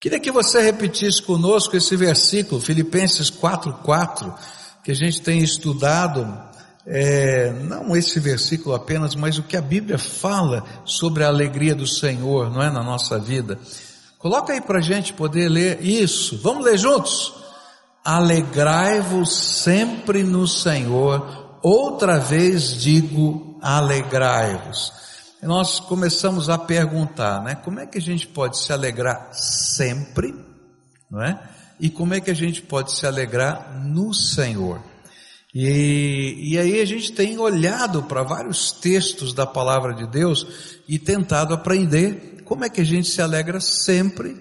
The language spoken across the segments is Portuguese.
Queria que você repetisse conosco esse versículo, Filipenses 4,4, que a gente tem estudado, é, não esse versículo apenas, mas o que a Bíblia fala sobre a alegria do Senhor, não é, na nossa vida. Coloca aí para a gente poder ler isso. Vamos ler juntos? Alegrai-vos sempre no Senhor. Outra vez digo, alegrai-vos nós começamos a perguntar, né? Como é que a gente pode se alegrar sempre, não é? E como é que a gente pode se alegrar no Senhor? E, e aí a gente tem olhado para vários textos da palavra de Deus e tentado aprender como é que a gente se alegra sempre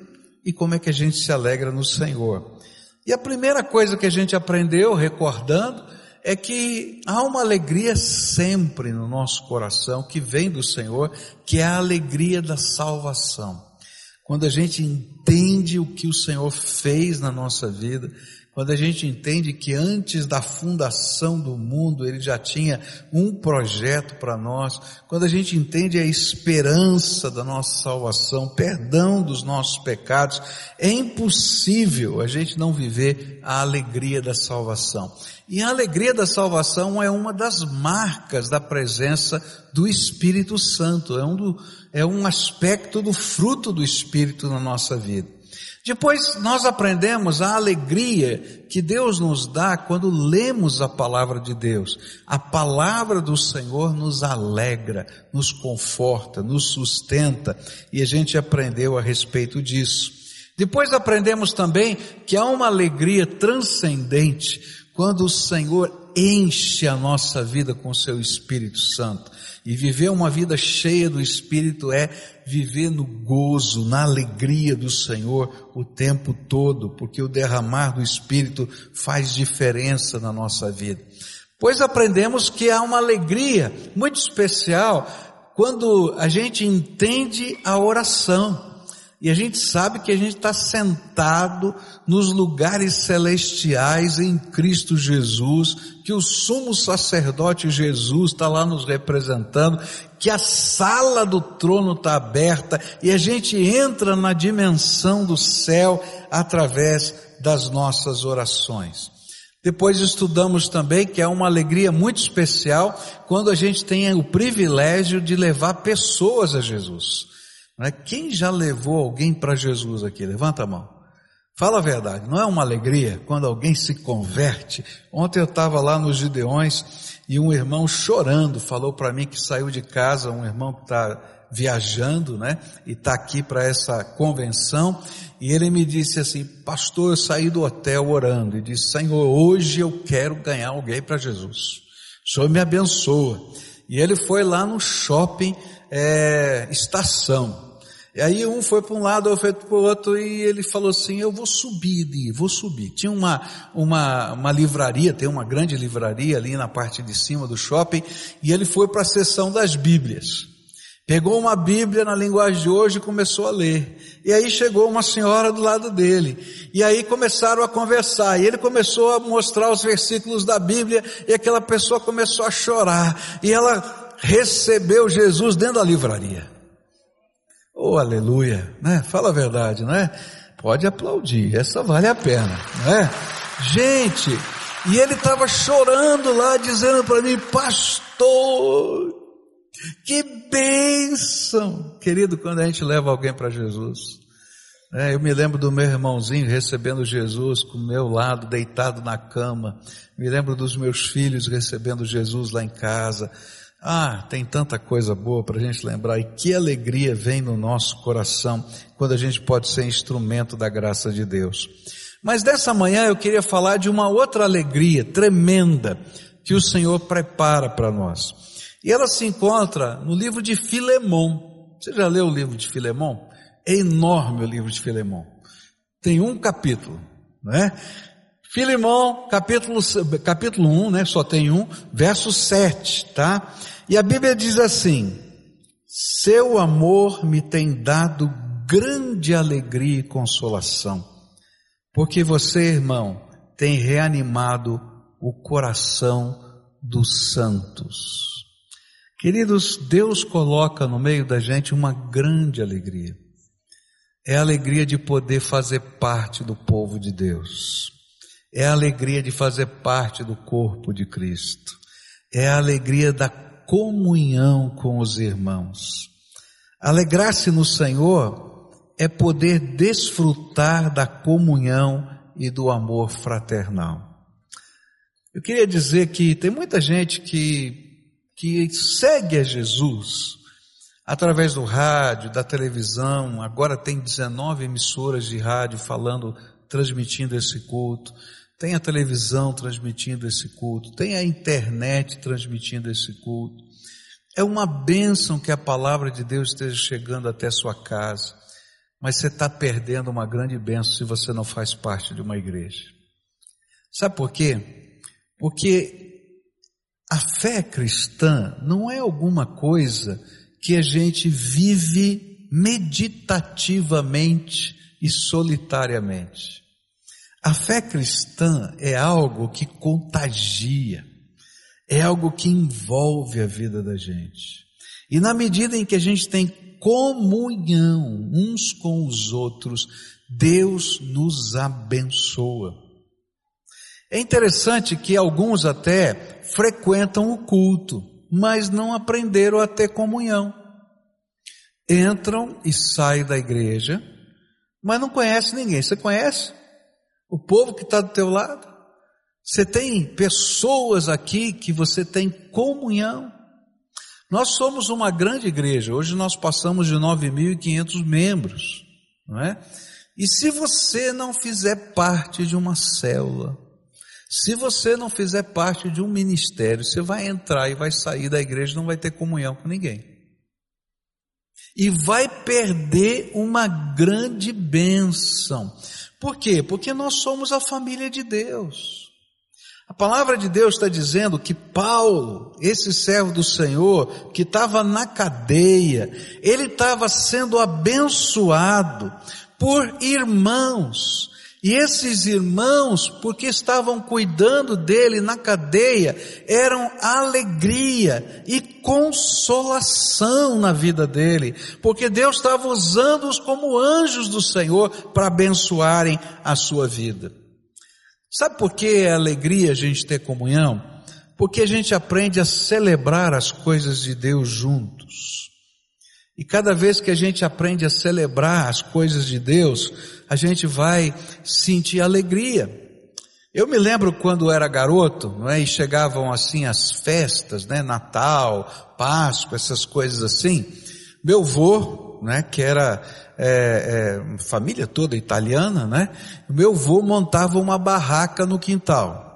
e como é que a gente se alegra no Senhor. E a primeira coisa que a gente aprendeu, recordando, é que há uma alegria sempre no nosso coração que vem do Senhor, que é a alegria da salvação. Quando a gente entende o que o Senhor fez na nossa vida, quando a gente entende que antes da fundação do mundo ele já tinha um projeto para nós, quando a gente entende a esperança da nossa salvação, perdão dos nossos pecados, é impossível a gente não viver a alegria da salvação. E a alegria da salvação é uma das marcas da presença do Espírito Santo, é um, do, é um aspecto do fruto do Espírito na nossa vida. Depois nós aprendemos a alegria que Deus nos dá quando lemos a palavra de Deus. A palavra do Senhor nos alegra, nos conforta, nos sustenta e a gente aprendeu a respeito disso. Depois aprendemos também que há uma alegria transcendente quando o Senhor enche a nossa vida com seu Espírito Santo. E viver uma vida cheia do Espírito é viver no gozo, na alegria do Senhor o tempo todo, porque o derramar do Espírito faz diferença na nossa vida. Pois aprendemos que há uma alegria muito especial quando a gente entende a oração. E a gente sabe que a gente está sentado nos lugares celestiais em Cristo Jesus, que o sumo sacerdote Jesus está lá nos representando, que a sala do trono está aberta e a gente entra na dimensão do céu através das nossas orações. Depois estudamos também que é uma alegria muito especial quando a gente tem o privilégio de levar pessoas a Jesus. É? Quem já levou alguém para Jesus aqui? Levanta a mão. Fala a verdade, não é uma alegria quando alguém se converte? Ontem eu estava lá nos Gideões e um irmão chorando falou para mim que saiu de casa, um irmão que está viajando, né? E está aqui para essa convenção. E ele me disse assim, pastor, eu saí do hotel orando e disse, Senhor, hoje eu quero ganhar alguém para Jesus. O Senhor me abençoa. E ele foi lá no shopping é, estação. E aí um foi para um lado, outro foi para o outro, e ele falou assim, eu vou subir vou subir. Tinha uma, uma, uma livraria, tem uma grande livraria ali na parte de cima do shopping, e ele foi para a seção das Bíblias. Pegou uma Bíblia na linguagem de hoje e começou a ler. E aí chegou uma senhora do lado dele. E aí começaram a conversar. E ele começou a mostrar os versículos da Bíblia. E aquela pessoa começou a chorar. E ela recebeu Jesus dentro da livraria. Oh, aleluia, né? Fala a verdade, não é? Pode aplaudir, essa vale a pena, não é? Gente, e ele estava chorando lá, dizendo para mim, pastor, que bênção, querido, quando a gente leva alguém para Jesus. É, eu me lembro do meu irmãozinho recebendo Jesus com o meu lado, deitado na cama. Me lembro dos meus filhos recebendo Jesus lá em casa. Ah, tem tanta coisa boa para a gente lembrar e que alegria vem no nosso coração quando a gente pode ser instrumento da graça de Deus. Mas dessa manhã eu queria falar de uma outra alegria tremenda que o Senhor prepara para nós. E ela se encontra no livro de Filemão. Você já leu o livro de Filemão? É enorme o livro de Filemão. Tem um capítulo, não é? Filimão, capítulo, capítulo 1, né? Só tem um, verso 7, tá? E a Bíblia diz assim: Seu amor me tem dado grande alegria e consolação, porque você, irmão, tem reanimado o coração dos santos. Queridos, Deus coloca no meio da gente uma grande alegria. é a alegria de poder fazer parte do povo de Deus, é a alegria de fazer parte do corpo de Cristo, é a alegria da comunhão com os irmãos. Alegrar-se no Senhor é poder desfrutar da comunhão e do amor fraternal. Eu queria dizer que tem muita gente que, que segue a Jesus através do rádio, da televisão, agora tem 19 emissoras de rádio falando, transmitindo esse culto, tem a televisão transmitindo esse culto, tem a internet transmitindo esse culto. É uma bênção que a palavra de Deus esteja chegando até sua casa, mas você está perdendo uma grande bênção se você não faz parte de uma igreja. Sabe por quê? Porque a fé cristã não é alguma coisa que a gente vive meditativamente e solitariamente. A fé cristã é algo que contagia, é algo que envolve a vida da gente. E na medida em que a gente tem comunhão uns com os outros, Deus nos abençoa. É interessante que alguns até frequentam o culto, mas não aprenderam a ter comunhão. Entram e saem da igreja, mas não conhece ninguém. Você conhece? O povo que está do teu lado? Você tem pessoas aqui que você tem comunhão. Nós somos uma grande igreja. Hoje nós passamos de 9.500 membros, não é? E se você não fizer parte de uma célula, se você não fizer parte de um ministério, você vai entrar e vai sair da igreja, não vai ter comunhão com ninguém. E vai perder uma grande bênção. Por quê? Porque nós somos a família de Deus. A palavra de Deus está dizendo que Paulo, esse servo do Senhor, que estava na cadeia, ele estava sendo abençoado por irmãos e esses irmãos, porque estavam cuidando dele na cadeia, eram alegria e consolação na vida dele, porque Deus estava usando-os como anjos do Senhor para abençoarem a sua vida. Sabe por que é alegria a gente ter comunhão? Porque a gente aprende a celebrar as coisas de Deus juntos. E cada vez que a gente aprende a celebrar as coisas de Deus, a gente vai sentir alegria. Eu me lembro quando era garoto, não é? E chegavam assim as festas, né? Natal, Páscoa, essas coisas assim. Meu avô, né? Que era é, é, família toda italiana, né? Meu avô montava uma barraca no quintal.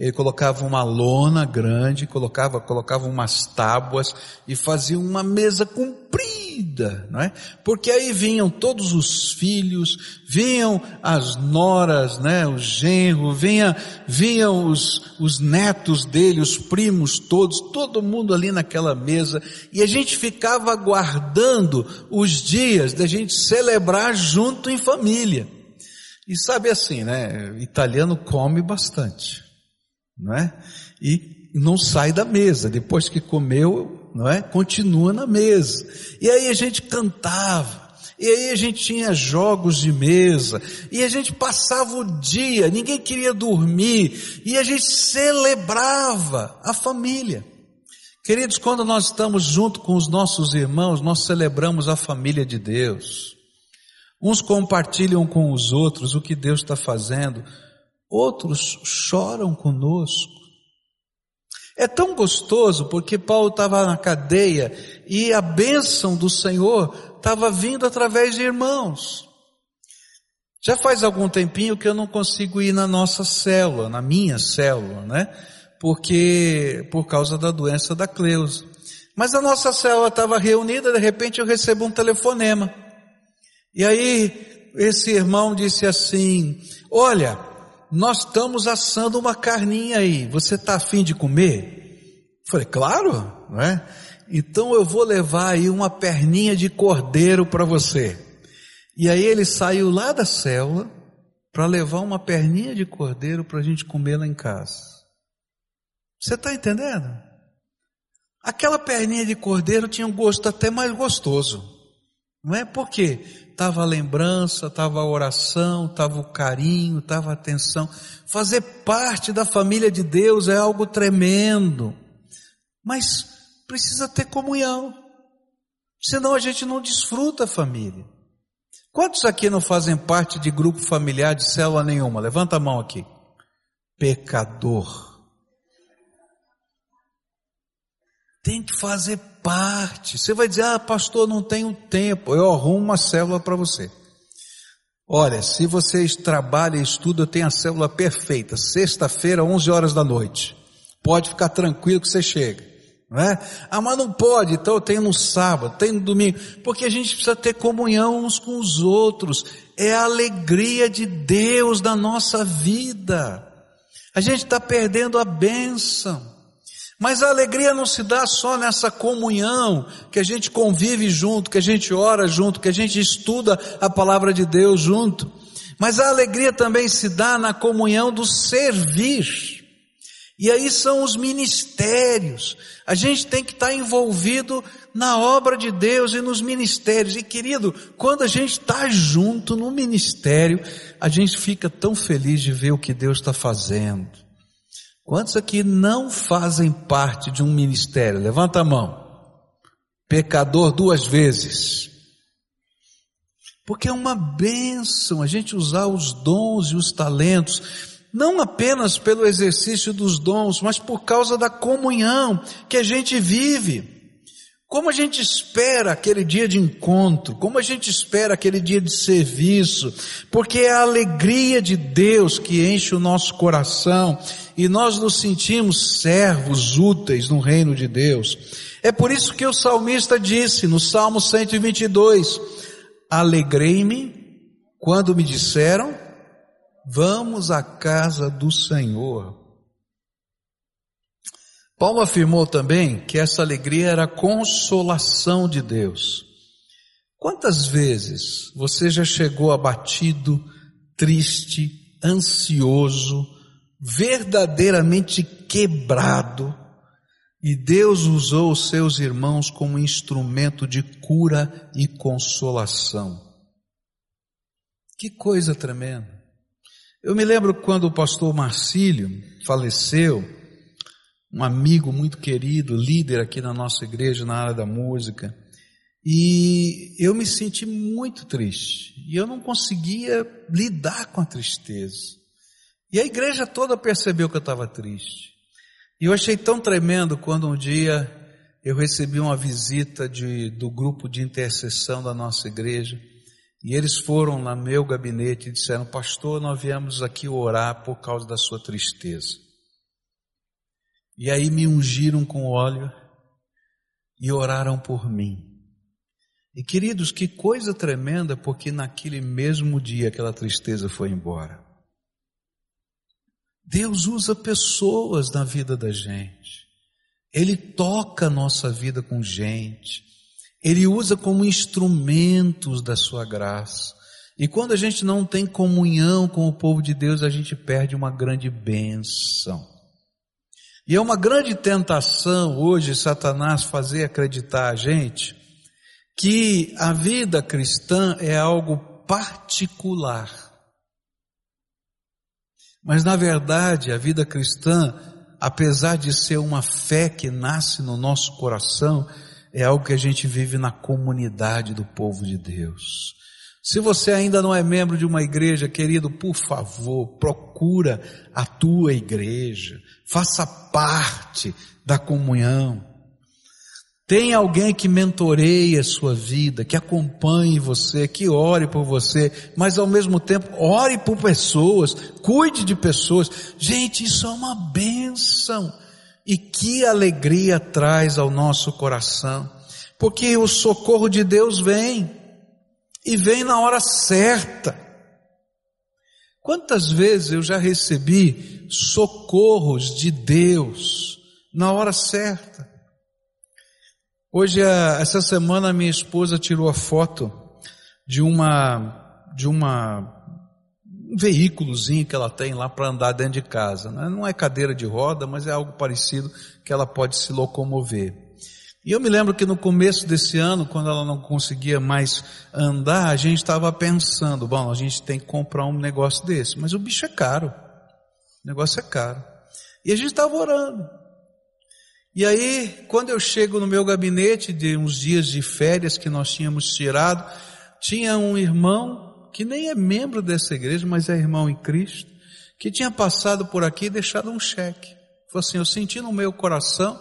Ele colocava uma lona grande, colocava, colocava umas tábuas e fazia uma mesa comprida, não é? Porque aí vinham todos os filhos, vinham as noras, né? O genro, vinha, vinham os, os netos dele, os primos todos, todo mundo ali naquela mesa e a gente ficava aguardando os dias da gente celebrar junto em família. E sabe assim, né? Italiano come bastante não é? E não sai da mesa, depois que comeu, não é? Continua na mesa. E aí a gente cantava, e aí a gente tinha jogos de mesa, e a gente passava o dia, ninguém queria dormir, e a gente celebrava a família. Queridos, quando nós estamos junto com os nossos irmãos, nós celebramos a família de Deus. Uns compartilham com os outros o que Deus está fazendo, outros choram conosco. É tão gostoso porque Paulo estava na cadeia e a bênção do Senhor estava vindo através de irmãos. Já faz algum tempinho que eu não consigo ir na nossa célula, na minha célula, né? Porque, por causa da doença da Cleusa. Mas a nossa célula estava reunida, de repente eu recebo um telefonema. E aí, esse irmão disse assim, olha, nós estamos assando uma carninha aí, você está afim de comer? Falei, claro, não é? Então eu vou levar aí uma perninha de cordeiro para você. E aí ele saiu lá da célula para levar uma perninha de cordeiro para a gente comer lá em casa. Você está entendendo? Aquela perninha de cordeiro tinha um gosto até mais gostoso. Não é porque estava a lembrança, estava a oração, estava o carinho, estava a atenção. Fazer parte da família de Deus é algo tremendo, mas precisa ter comunhão, senão a gente não desfruta a família. Quantos aqui não fazem parte de grupo familiar de célula nenhuma? Levanta a mão aqui. Pecador. Tem que fazer parte. Você vai dizer, ah, pastor, não tenho tempo. Eu arrumo uma célula para você. Olha, se vocês trabalham e estudam, eu tenho a célula perfeita. Sexta-feira, 11 horas da noite. Pode ficar tranquilo que você chega. Não é? Ah, mas não pode, então eu tenho no sábado, tenho no domingo. Porque a gente precisa ter comunhão uns com os outros. É a alegria de Deus na nossa vida. A gente está perdendo a bênção. Mas a alegria não se dá só nessa comunhão, que a gente convive junto, que a gente ora junto, que a gente estuda a palavra de Deus junto. Mas a alegria também se dá na comunhão do servir. E aí são os ministérios. A gente tem que estar envolvido na obra de Deus e nos ministérios. E querido, quando a gente está junto no ministério, a gente fica tão feliz de ver o que Deus está fazendo. Quantos aqui não fazem parte de um ministério? Levanta a mão. Pecador duas vezes. Porque é uma bênção a gente usar os dons e os talentos, não apenas pelo exercício dos dons, mas por causa da comunhão que a gente vive. Como a gente espera aquele dia de encontro, como a gente espera aquele dia de serviço, porque é a alegria de Deus que enche o nosso coração e nós nos sentimos servos úteis no reino de Deus. É por isso que o salmista disse no Salmo 122, alegrei-me quando me disseram, vamos à casa do Senhor. Paulo afirmou também que essa alegria era a consolação de Deus. Quantas vezes você já chegou abatido, triste, ansioso, verdadeiramente quebrado, e Deus usou os seus irmãos como instrumento de cura e consolação? Que coisa tremenda! Eu me lembro quando o pastor Marcílio faleceu, um amigo muito querido, líder aqui na nossa igreja na área da música. E eu me senti muito triste. E eu não conseguia lidar com a tristeza. E a igreja toda percebeu que eu estava triste. E eu achei tão tremendo quando um dia eu recebi uma visita de, do grupo de intercessão da nossa igreja. E eles foram no meu gabinete e disseram, pastor, nós viemos aqui orar por causa da sua tristeza. E aí me ungiram com óleo e oraram por mim. E queridos, que coisa tremenda, porque naquele mesmo dia aquela tristeza foi embora. Deus usa pessoas na vida da gente. Ele toca a nossa vida com gente. Ele usa como instrumentos da sua graça. E quando a gente não tem comunhão com o povo de Deus, a gente perde uma grande bênção. E é uma grande tentação hoje Satanás fazer acreditar a gente que a vida cristã é algo particular. Mas na verdade, a vida cristã, apesar de ser uma fé que nasce no nosso coração, é algo que a gente vive na comunidade do povo de Deus. Se você ainda não é membro de uma igreja, querido, por favor, procura a tua igreja, faça parte da comunhão. Tem alguém que mentoreie a sua vida, que acompanhe você, que ore por você, mas ao mesmo tempo ore por pessoas, cuide de pessoas. Gente, isso é uma benção. E que alegria traz ao nosso coração. Porque o socorro de Deus vem e vem na hora certa. Quantas vezes eu já recebi socorros de Deus na hora certa? Hoje, essa semana, minha esposa tirou a foto de uma, de uma, um veículozinho que ela tem lá para andar dentro de casa. Né? Não é cadeira de roda, mas é algo parecido que ela pode se locomover. E eu me lembro que no começo desse ano, quando ela não conseguia mais andar, a gente estava pensando, bom, a gente tem que comprar um negócio desse, mas o bicho é caro. O negócio é caro. E a gente estava orando. E aí, quando eu chego no meu gabinete de uns dias de férias que nós tínhamos tirado, tinha um irmão que nem é membro dessa igreja, mas é irmão em Cristo, que tinha passado por aqui e deixado um cheque. Falou assim, eu senti no meu coração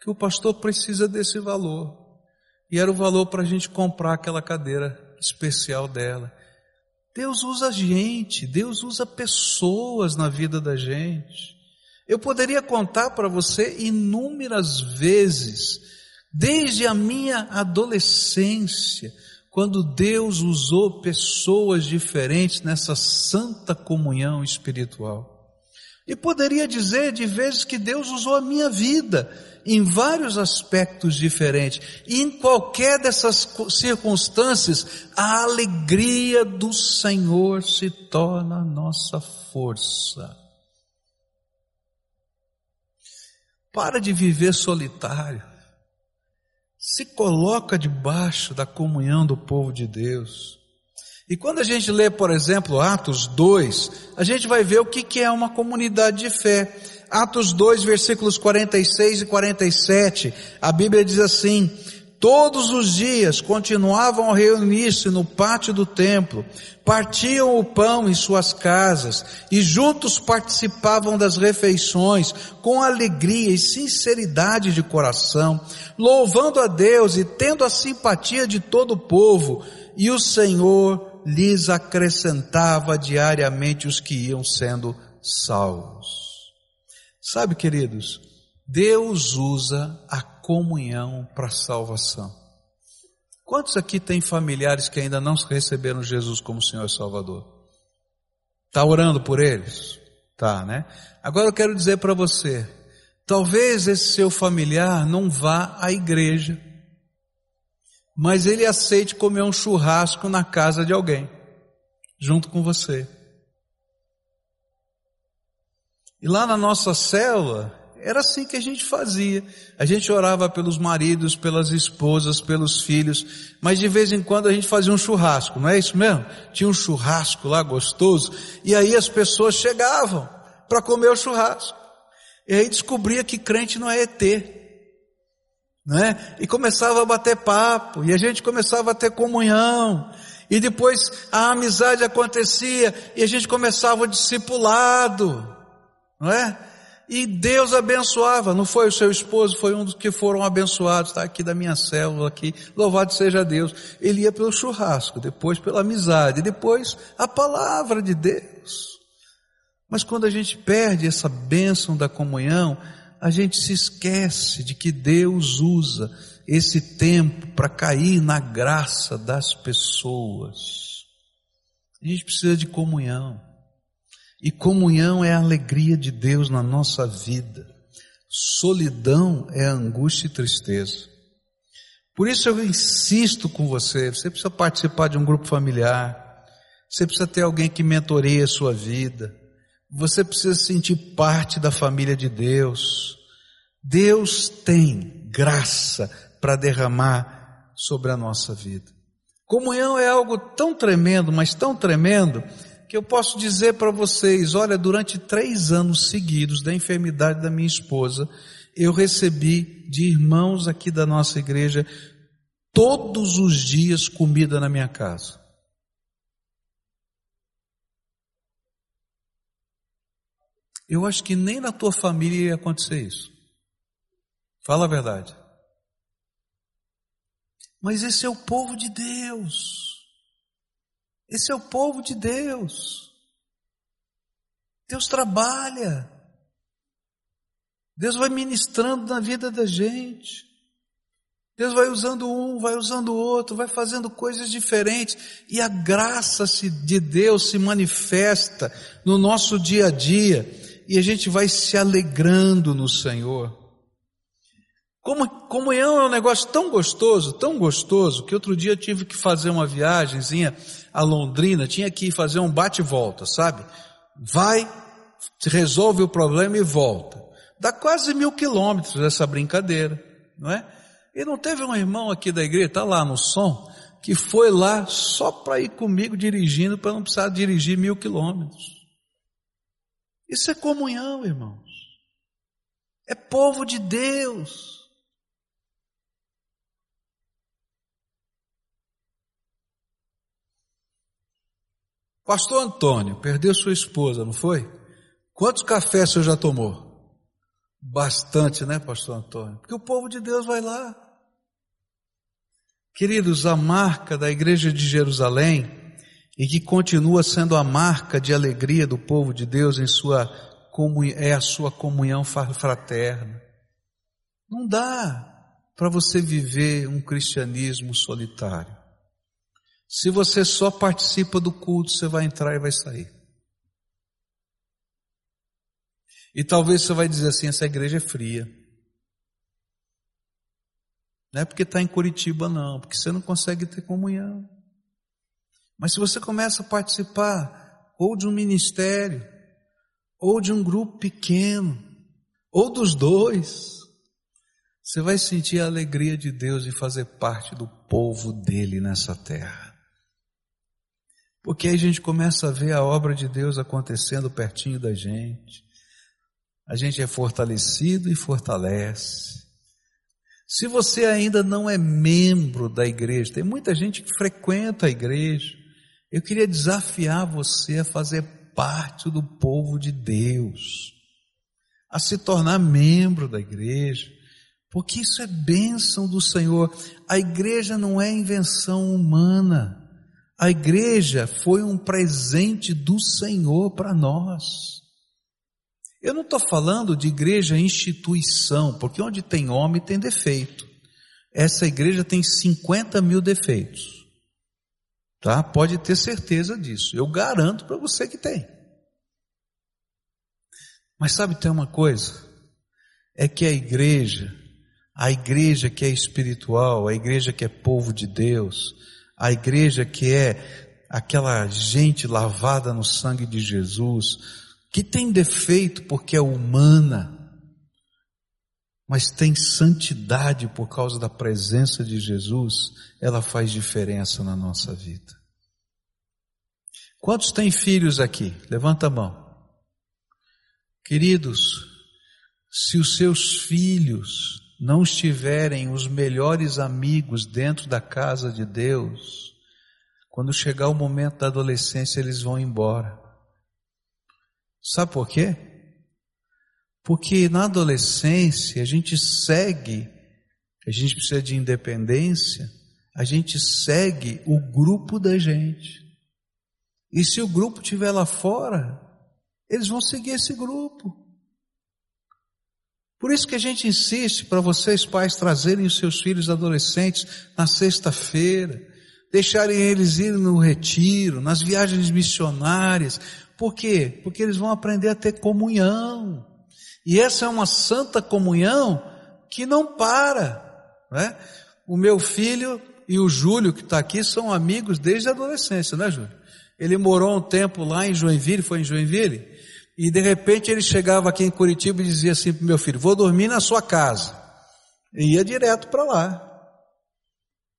que o pastor precisa desse valor. E era o valor para a gente comprar aquela cadeira especial dela. Deus usa gente, Deus usa pessoas na vida da gente. Eu poderia contar para você inúmeras vezes, desde a minha adolescência, quando Deus usou pessoas diferentes nessa santa comunhão espiritual. E poderia dizer de vezes que Deus usou a minha vida em vários aspectos diferentes. E em qualquer dessas circunstâncias, a alegria do Senhor se torna a nossa força. Para de viver solitário. Se coloca debaixo da comunhão do povo de Deus. E quando a gente lê, por exemplo, Atos 2, a gente vai ver o que, é uma comunidade de fé. Atos 2, versículos 46 e 47, a Bíblia diz assim, Todos os dias continuavam a reunir-se no pátio do templo, partiam o pão em suas casas e juntos participavam das refeições com alegria e sinceridade de coração, louvando a Deus e tendo a simpatia de todo o povo, e o Senhor lhes acrescentava diariamente os que iam sendo salvos. Sabe, queridos, Deus usa a comunhão para salvação. Quantos aqui têm familiares que ainda não receberam Jesus como Senhor e Salvador? Está orando por eles? Tá, né? Agora eu quero dizer para você, talvez esse seu familiar não vá à igreja, mas ele aceite comer um churrasco na casa de alguém, junto com você. E lá na nossa célula, era assim que a gente fazia. A gente orava pelos maridos, pelas esposas, pelos filhos, mas de vez em quando a gente fazia um churrasco, não é isso mesmo? Tinha um churrasco lá gostoso, e aí as pessoas chegavam para comer o churrasco. E aí descobria que crente não é ET né? E começava a bater papo, e a gente começava a ter comunhão, e depois a amizade acontecia, e a gente começava o discipulado, não é? E Deus abençoava, não foi o seu esposo, foi um dos que foram abençoados, está aqui da minha célula aqui, louvado seja Deus. Ele ia pelo churrasco, depois pela amizade, depois a palavra de Deus. Mas quando a gente perde essa bênção da comunhão, a gente se esquece de que Deus usa esse tempo para cair na graça das pessoas. A gente precisa de comunhão. E comunhão é a alegria de Deus na nossa vida. Solidão é angústia e tristeza. Por isso eu insisto com você, você precisa participar de um grupo familiar, você precisa ter alguém que mentoreie a sua vida, você precisa sentir parte da família de Deus. Deus tem graça para derramar sobre a nossa vida. Comunhão é algo tão tremendo, mas tão tremendo, que eu posso dizer para vocês: olha, durante três anos seguidos da enfermidade da minha esposa, eu recebi de irmãos aqui da nossa igreja todos os dias comida na minha casa. Eu acho que nem na tua família ia acontecer isso. Fala a verdade. Mas esse é o povo de Deus. Esse é o povo de Deus. Deus trabalha. Deus vai ministrando na vida da gente. Deus vai usando um, vai usando o outro, vai fazendo coisas diferentes e a graça de Deus se manifesta no nosso dia a dia e a gente vai se alegrando no Senhor. Como, comunhão é um negócio tão gostoso, tão gostoso, que outro dia eu tive que fazer uma viagemzinha a Londrina, tinha que fazer um bate-volta, sabe? Vai, resolve o problema e volta. Dá quase mil quilômetros essa brincadeira, não é? E não teve um irmão aqui da igreja, está lá no som, que foi lá só para ir comigo dirigindo, para não precisar dirigir mil quilômetros. Isso é comunhão, irmãos. É povo de Deus. Pastor Antônio perdeu sua esposa, não foi? Quantos cafés o senhor já tomou? Bastante, né, Pastor Antônio? Porque o povo de Deus vai lá. Queridos, a marca da igreja de Jerusalém, e que continua sendo a marca de alegria do povo de Deus em sua é a sua comunhão fraterna. Não dá para você viver um cristianismo solitário. Se você só participa do culto, você vai entrar e vai sair. E talvez você vai dizer assim, essa igreja é fria. Não é porque está em Curitiba, não, porque você não consegue ter comunhão. Mas se você começa a participar ou de um ministério, ou de um grupo pequeno, ou dos dois, você vai sentir a alegria de Deus em fazer parte do povo dele nessa terra. Porque aí a gente começa a ver a obra de Deus acontecendo pertinho da gente. A gente é fortalecido e fortalece. Se você ainda não é membro da igreja, tem muita gente que frequenta a igreja. Eu queria desafiar você a fazer parte do povo de Deus, a se tornar membro da igreja, porque isso é bênção do Senhor. A igreja não é invenção humana. A igreja foi um presente do Senhor para nós. Eu não estou falando de igreja instituição, porque onde tem homem tem defeito. Essa igreja tem 50 mil defeitos. Tá? Pode ter certeza disso. Eu garanto para você que tem. Mas sabe, tem uma coisa? É que a igreja, a igreja que é espiritual, a igreja que é povo de Deus, a igreja que é aquela gente lavada no sangue de Jesus, que tem defeito porque é humana, mas tem santidade por causa da presença de Jesus, ela faz diferença na nossa vida. Quantos têm filhos aqui? Levanta a mão. Queridos, se os seus filhos não estiverem os melhores amigos dentro da casa de Deus, quando chegar o momento da adolescência, eles vão embora. Sabe por quê? Porque na adolescência a gente segue, a gente precisa de independência, a gente segue o grupo da gente. E se o grupo estiver lá fora, eles vão seguir esse grupo. Por isso que a gente insiste para vocês, pais, trazerem os seus filhos adolescentes na sexta-feira, deixarem eles ir no retiro, nas viagens missionárias. Por quê? Porque eles vão aprender a ter comunhão. E essa é uma santa comunhão que não para. Né? O meu filho e o Júlio, que está aqui, são amigos desde a adolescência, né, Júlio? Ele morou um tempo lá em Joinville, foi em Joinville? E de repente ele chegava aqui em Curitiba e dizia assim para meu filho: Vou dormir na sua casa. E ia direto para lá.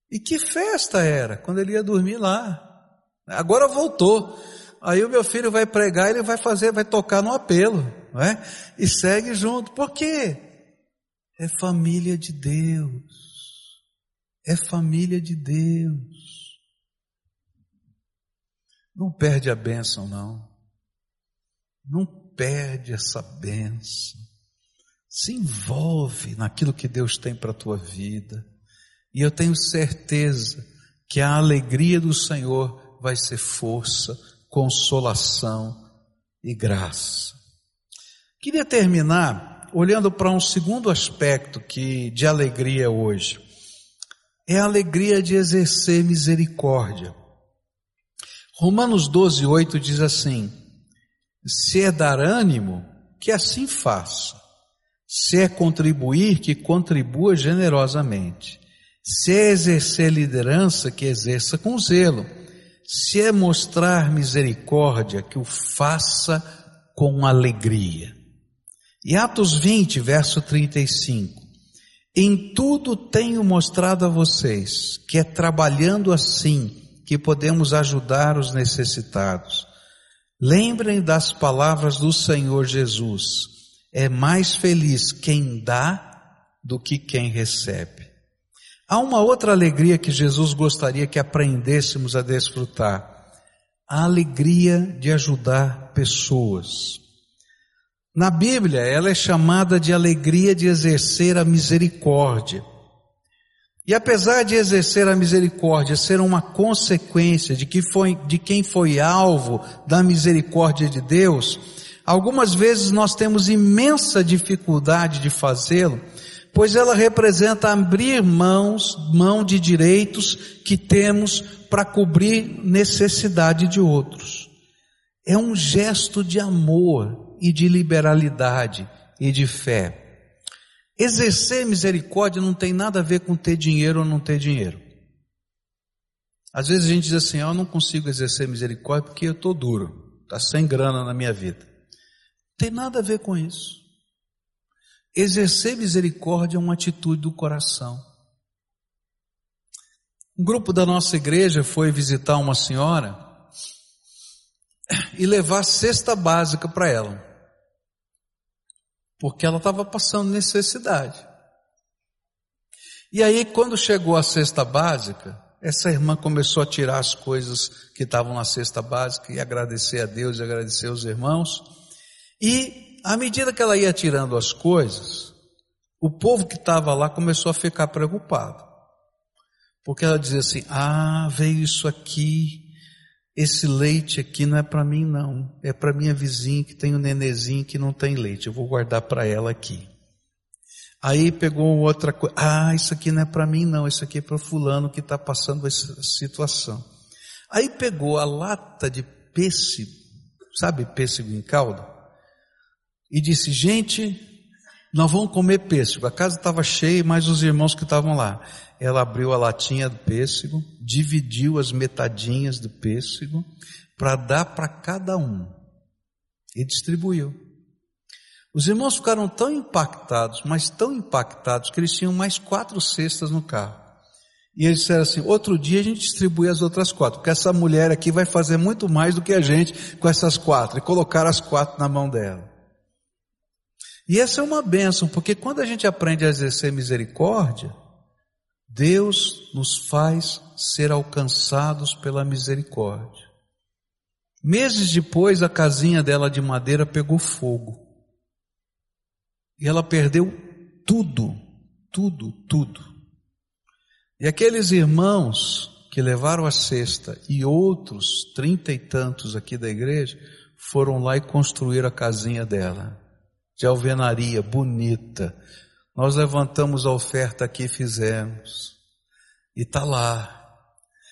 E que festa era quando ele ia dormir lá. Agora voltou. Aí o meu filho vai pregar, ele vai fazer, vai tocar no apelo, não é? E segue junto. Por quê? É família de Deus. É família de Deus. Não perde a bênção, não. Não perde essa benção. Se envolve naquilo que Deus tem para a tua vida. E eu tenho certeza que a alegria do Senhor vai ser força, consolação e graça. Queria terminar olhando para um segundo aspecto que de alegria hoje. É a alegria de exercer misericórdia. Romanos 12, 8 diz assim: se é dar ânimo, que assim faça. Se é contribuir, que contribua generosamente. Se é exercer liderança, que exerça com zelo. Se é mostrar misericórdia, que o faça com alegria. E Atos 20, verso 35. Em tudo tenho mostrado a vocês que é trabalhando assim que podemos ajudar os necessitados. Lembrem das palavras do Senhor Jesus. É mais feliz quem dá do que quem recebe. Há uma outra alegria que Jesus gostaria que aprendêssemos a desfrutar. A alegria de ajudar pessoas. Na Bíblia, ela é chamada de alegria de exercer a misericórdia. E apesar de exercer a misericórdia ser uma consequência de, que foi, de quem foi alvo da misericórdia de Deus, algumas vezes nós temos imensa dificuldade de fazê-lo, pois ela representa abrir mãos, mão de direitos que temos para cobrir necessidade de outros. É um gesto de amor e de liberalidade e de fé. Exercer misericórdia não tem nada a ver com ter dinheiro ou não ter dinheiro. Às vezes a gente diz assim, ah, eu não consigo exercer misericórdia porque eu estou duro, está sem grana na minha vida. Não tem nada a ver com isso. Exercer misericórdia é uma atitude do coração. Um grupo da nossa igreja foi visitar uma senhora e levar cesta básica para ela porque ela estava passando necessidade. E aí, quando chegou a cesta básica, essa irmã começou a tirar as coisas que estavam na cesta básica e agradecer a Deus e agradecer aos irmãos. E, à medida que ela ia tirando as coisas, o povo que estava lá começou a ficar preocupado. Porque ela dizia assim: Ah, veio isso aqui, esse leite aqui não é para mim não, é para minha vizinha que tem um nenezinho que não tem leite, eu vou guardar para ela aqui. Aí pegou outra coisa, ah, isso aqui não é para mim não, isso aqui é para fulano que está passando essa situação. Aí pegou a lata de pêssego, sabe pêssego em caldo? E disse, gente, nós vamos comer pêssego. A casa estava cheia, mas os irmãos que estavam lá ela abriu a latinha do pêssego, dividiu as metadinhas do pêssego para dar para cada um e distribuiu. Os irmãos ficaram tão impactados, mas tão impactados, que eles tinham mais quatro cestas no carro. E eles disseram assim: outro dia a gente distribui as outras quatro, porque essa mulher aqui vai fazer muito mais do que a gente com essas quatro. E colocaram as quatro na mão dela. E essa é uma bênção, porque quando a gente aprende a exercer misericórdia, Deus nos faz ser alcançados pela misericórdia. Meses depois, a casinha dela de madeira pegou fogo. E ela perdeu tudo, tudo, tudo. E aqueles irmãos que levaram a cesta e outros trinta e tantos aqui da igreja foram lá e construíram a casinha dela, de alvenaria bonita, nós levantamos a oferta aqui fizemos. E está lá.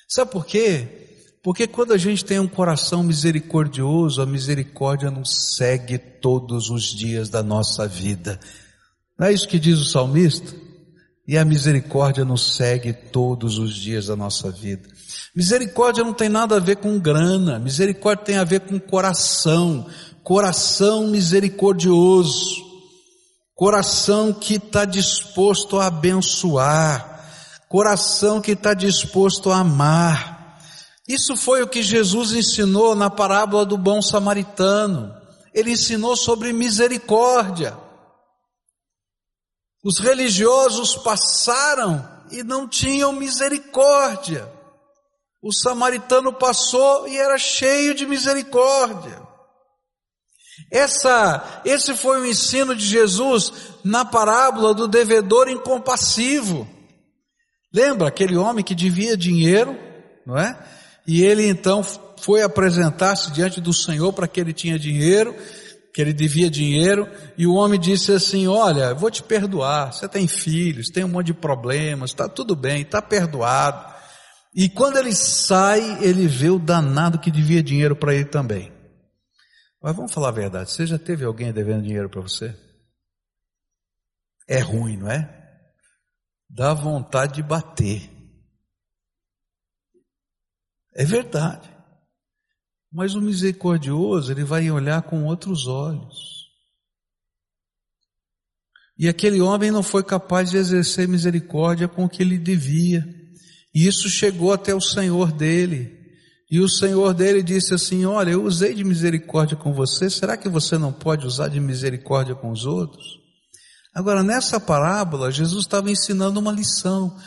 Sabe por quê? Porque quando a gente tem um coração misericordioso, a misericórdia nos segue todos os dias da nossa vida. Não é isso que diz o salmista? E a misericórdia nos segue todos os dias da nossa vida. Misericórdia não tem nada a ver com grana, misericórdia tem a ver com coração, coração misericordioso coração que está disposto a abençoar, coração que está disposto a amar. Isso foi o que Jesus ensinou na parábola do bom samaritano. Ele ensinou sobre misericórdia. Os religiosos passaram e não tinham misericórdia. O samaritano passou e era cheio de misericórdia. Essa, esse foi o ensino de Jesus na parábola do devedor incompassivo. Lembra aquele homem que devia dinheiro, não é? E ele então foi apresentar-se diante do Senhor para que ele tinha dinheiro, que ele devia dinheiro, e o homem disse assim: Olha, vou te perdoar, você tem filhos, tem um monte de problemas, está tudo bem, está perdoado. E quando ele sai, ele vê o danado que devia dinheiro para ele também. Mas vamos falar a verdade, você já teve alguém devendo dinheiro para você? É ruim, não é? Dá vontade de bater. É verdade. Mas o misericordioso, ele vai olhar com outros olhos. E aquele homem não foi capaz de exercer misericórdia com o que ele devia. E isso chegou até o Senhor dele. E o Senhor dele disse assim: Olha, eu usei de misericórdia com você, será que você não pode usar de misericórdia com os outros? Agora, nessa parábola, Jesus estava ensinando uma lição.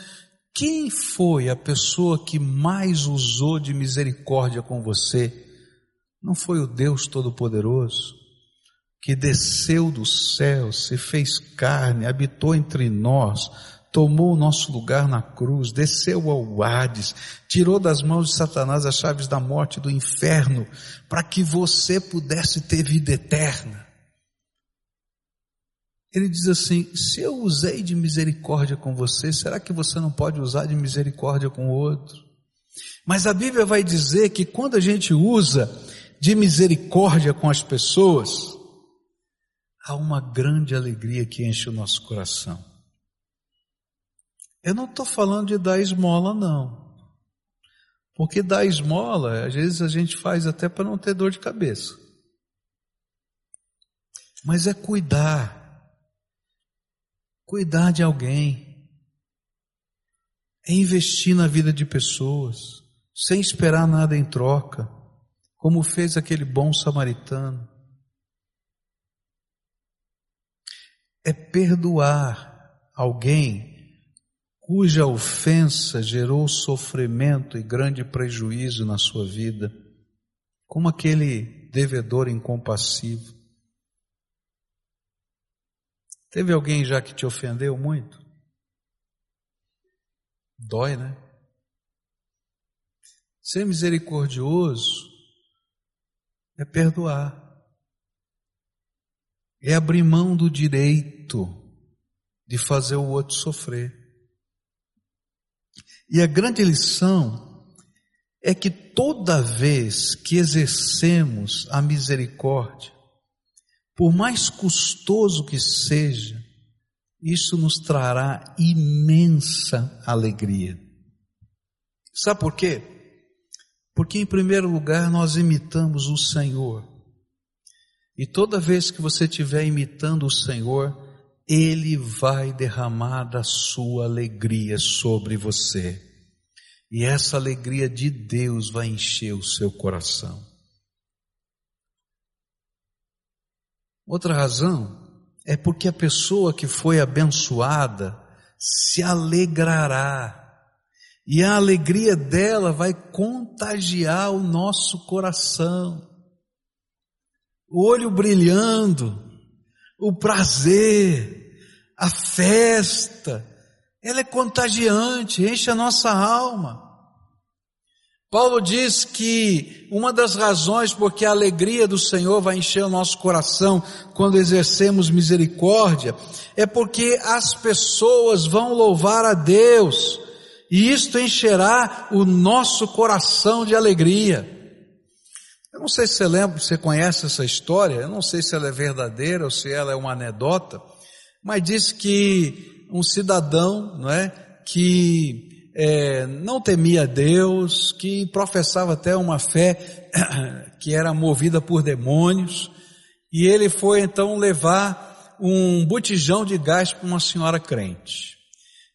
Quem foi a pessoa que mais usou de misericórdia com você? Não foi o Deus Todo-Poderoso? que desceu do céu, se fez carne, habitou entre nós, tomou o nosso lugar na cruz, desceu ao Hades, tirou das mãos de Satanás as chaves da morte e do inferno, para que você pudesse ter vida eterna. Ele diz assim: se eu usei de misericórdia com você, será que você não pode usar de misericórdia com o outro? Mas a Bíblia vai dizer que quando a gente usa de misericórdia com as pessoas, há uma grande alegria que enche o nosso coração. Eu não estou falando de dar esmola, não. Porque dar esmola, às vezes a gente faz até para não ter dor de cabeça. Mas é cuidar. Cuidar de alguém. É investir na vida de pessoas, sem esperar nada em troca, como fez aquele bom samaritano. é perdoar alguém cuja ofensa gerou sofrimento e grande prejuízo na sua vida, como aquele devedor incompassivo. Teve alguém já que te ofendeu muito? Dói, né? Ser misericordioso é perdoar é abrir mão do direito de fazer o outro sofrer. E a grande lição é que toda vez que exercemos a misericórdia, por mais custoso que seja, isso nos trará imensa alegria. Sabe por quê? Porque, em primeiro lugar, nós imitamos o Senhor. E toda vez que você estiver imitando o Senhor, Ele vai derramar da sua alegria sobre você. E essa alegria de Deus vai encher o seu coração. Outra razão é porque a pessoa que foi abençoada se alegrará. E a alegria dela vai contagiar o nosso coração o olho brilhando, o prazer, a festa, ela é contagiante, enche a nossa alma. Paulo diz que uma das razões porque a alegria do Senhor vai encher o nosso coração quando exercemos misericórdia é porque as pessoas vão louvar a Deus e isto encherá o nosso coração de alegria. Eu não sei se você lembra, você conhece essa história, eu não sei se ela é verdadeira ou se ela é uma anedota, mas diz que um cidadão, não é, que é, não temia Deus, que professava até uma fé que era movida por demônios, e ele foi então levar um botijão de gás para uma senhora crente.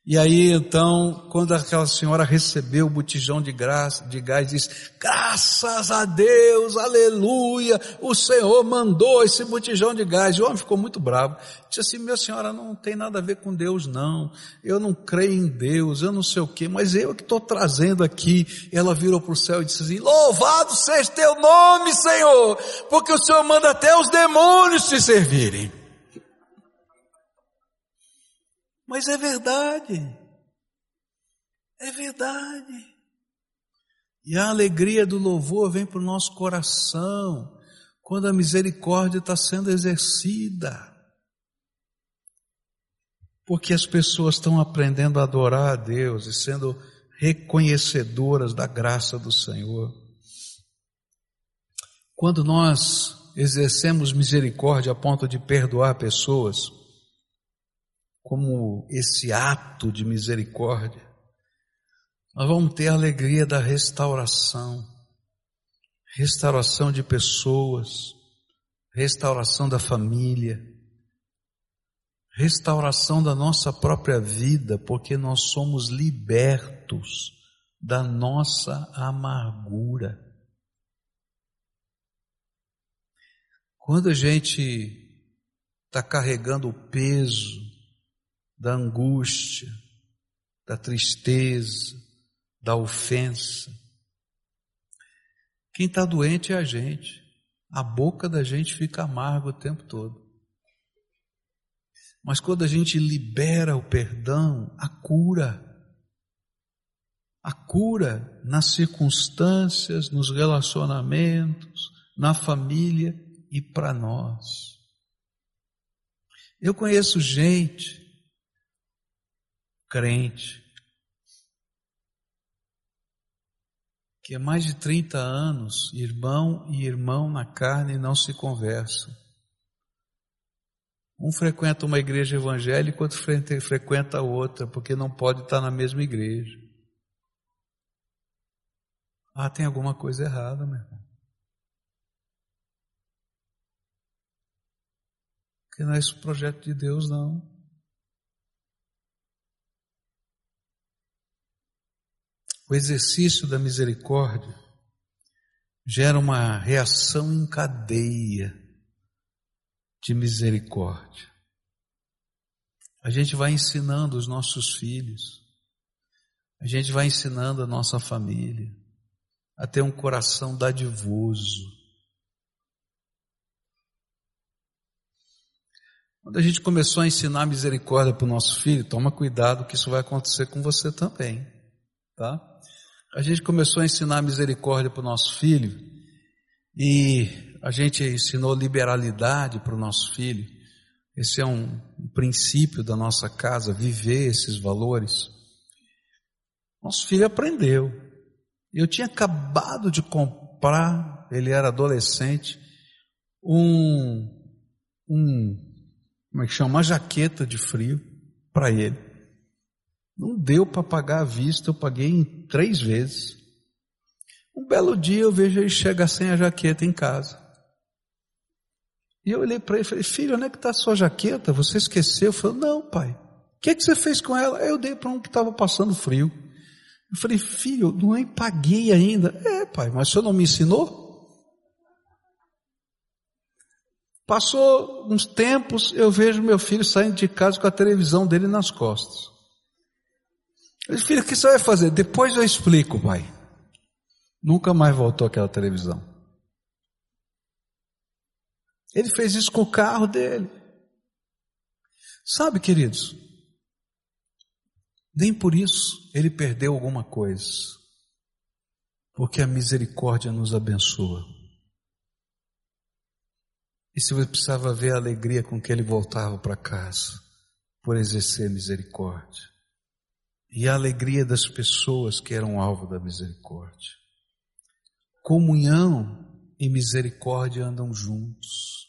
E aí então, quando aquela senhora recebeu o botijão de graça, de gás, disse: "Graças a Deus, aleluia! O Senhor mandou esse botijão de gás". E o homem ficou muito bravo. Disse assim: "Minha senhora, não tem nada a ver com Deus não. Eu não creio em Deus, eu não sei o quê, mas eu que estou trazendo aqui". Ela virou para o céu e disse assim: "Louvado seja teu nome, Senhor, porque o Senhor manda até os demônios te servirem". Mas é verdade. É verdade. E a alegria do louvor vem para o nosso coração quando a misericórdia está sendo exercida. Porque as pessoas estão aprendendo a adorar a Deus e sendo reconhecedoras da graça do Senhor. Quando nós exercemos misericórdia a ponto de perdoar pessoas, como esse ato de misericórdia, nós vamos ter a alegria da restauração, restauração de pessoas, restauração da família, restauração da nossa própria vida, porque nós somos libertos da nossa amargura. Quando a gente está carregando o peso da angústia, da tristeza, da ofensa, quem está doente é a gente. A boca da gente fica amarga o tempo todo. Mas quando a gente libera o perdão, a cura, a cura nas circunstâncias, nos relacionamentos, na família e para nós. Eu conheço gente, crente, que há mais de 30 anos, irmão e irmão na carne não se conversam. Um frequenta uma igreja evangélica, outro frequenta outra, porque não pode estar na mesma igreja. Ah, tem alguma coisa errada, meu irmão. Porque não é esse o projeto de Deus, não. O exercício da misericórdia gera uma reação em cadeia de misericórdia. A gente vai ensinando os nossos filhos, a gente vai ensinando a nossa família a ter um coração dadivoso. Quando a gente começou a ensinar misericórdia para o nosso filho, toma cuidado que isso vai acontecer com você também, tá? A gente começou a ensinar misericórdia para o nosso filho e a gente ensinou liberalidade para o nosso filho. Esse é um, um princípio da nossa casa, viver esses valores. Nosso filho aprendeu. Eu tinha acabado de comprar, ele era adolescente, um, um como é que chama? Uma jaqueta de frio para ele. Não deu para pagar à vista, eu paguei em três vezes. Um belo dia eu vejo ele chegar sem a jaqueta em casa. E eu olhei para ele e falei, filho, onde é que está a sua jaqueta? Você esqueceu? Eu falei, não, pai. O que, é que você fez com ela? Eu dei para um que estava passando frio. Eu falei, filho, não é paguei ainda. É, pai, mas o senhor não me ensinou? Passou uns tempos, eu vejo meu filho saindo de casa com a televisão dele nas costas. Disse, filho, o que você vai fazer? Depois eu explico, pai. Nunca mais voltou aquela televisão. Ele fez isso com o carro dele. Sabe, queridos, nem por isso ele perdeu alguma coisa, porque a misericórdia nos abençoa. E se você precisava ver a alegria com que ele voltava para casa, por exercer misericórdia, e a alegria das pessoas que eram alvo da misericórdia. Comunhão e misericórdia andam juntos.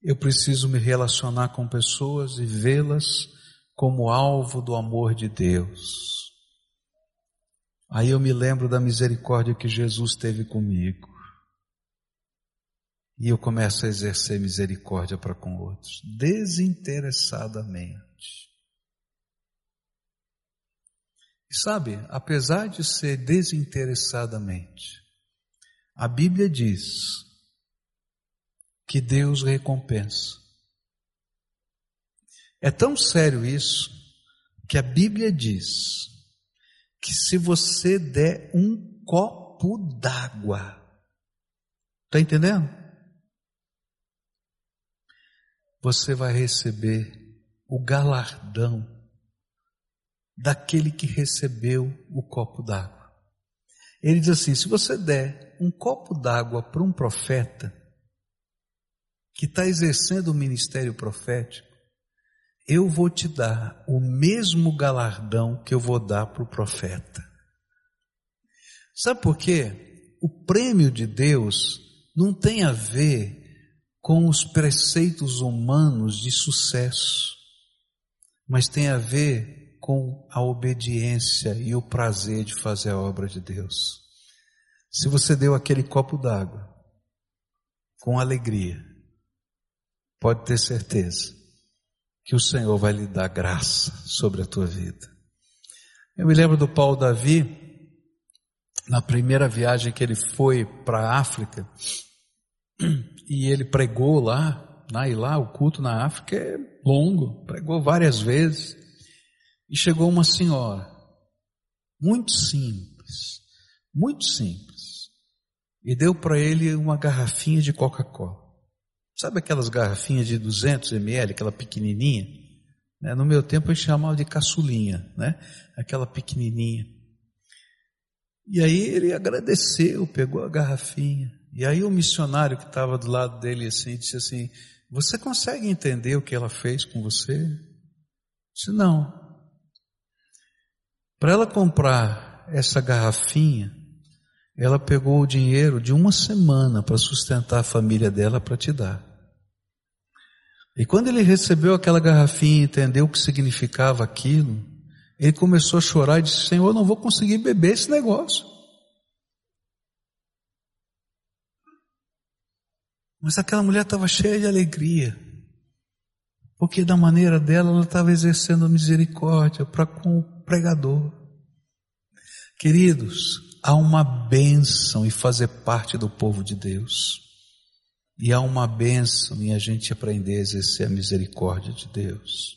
Eu preciso me relacionar com pessoas e vê-las como alvo do amor de Deus. Aí eu me lembro da misericórdia que Jesus teve comigo. E eu começo a exercer misericórdia para com outros, desinteressadamente. E sabe, apesar de ser desinteressadamente, a Bíblia diz que Deus recompensa. É tão sério isso que a Bíblia diz que se você der um copo d'água, está entendendo? Você vai receber o galardão daquele que recebeu o copo d'água. Ele diz assim: se você der um copo d'água para um profeta que está exercendo o ministério profético, eu vou te dar o mesmo galardão que eu vou dar para o profeta. Sabe por quê? O prêmio de Deus não tem a ver com os preceitos humanos de sucesso, mas tem a ver com a obediência e o prazer de fazer a obra de Deus. Se você deu aquele copo d'água com alegria, pode ter certeza que o Senhor vai lhe dar graça sobre a tua vida. Eu me lembro do Paulo Davi, na primeira viagem que ele foi para a África, e ele pregou lá, lá e lá, o culto na África é longo, pregou várias vezes, e chegou uma senhora, muito simples, muito simples, e deu para ele uma garrafinha de Coca-Cola. Sabe aquelas garrafinhas de 200 ml, aquela pequenininha? Né? No meu tempo eu chamava de caçulinha, né? Aquela pequenininha. E aí ele agradeceu, pegou a garrafinha. E aí o missionário que estava do lado dele assim disse assim: Você consegue entender o que ela fez com você? Eu disse: Não. Para ela comprar essa garrafinha, ela pegou o dinheiro de uma semana para sustentar a família dela para te dar. E quando ele recebeu aquela garrafinha e entendeu o que significava aquilo, ele começou a chorar e disse: Senhor, não vou conseguir beber esse negócio. Mas aquela mulher estava cheia de alegria, porque da maneira dela ela estava exercendo misericórdia para com o pregador. Queridos, há uma bênção em fazer parte do povo de Deus. E há uma bênção em a gente aprender a exercer a misericórdia de Deus.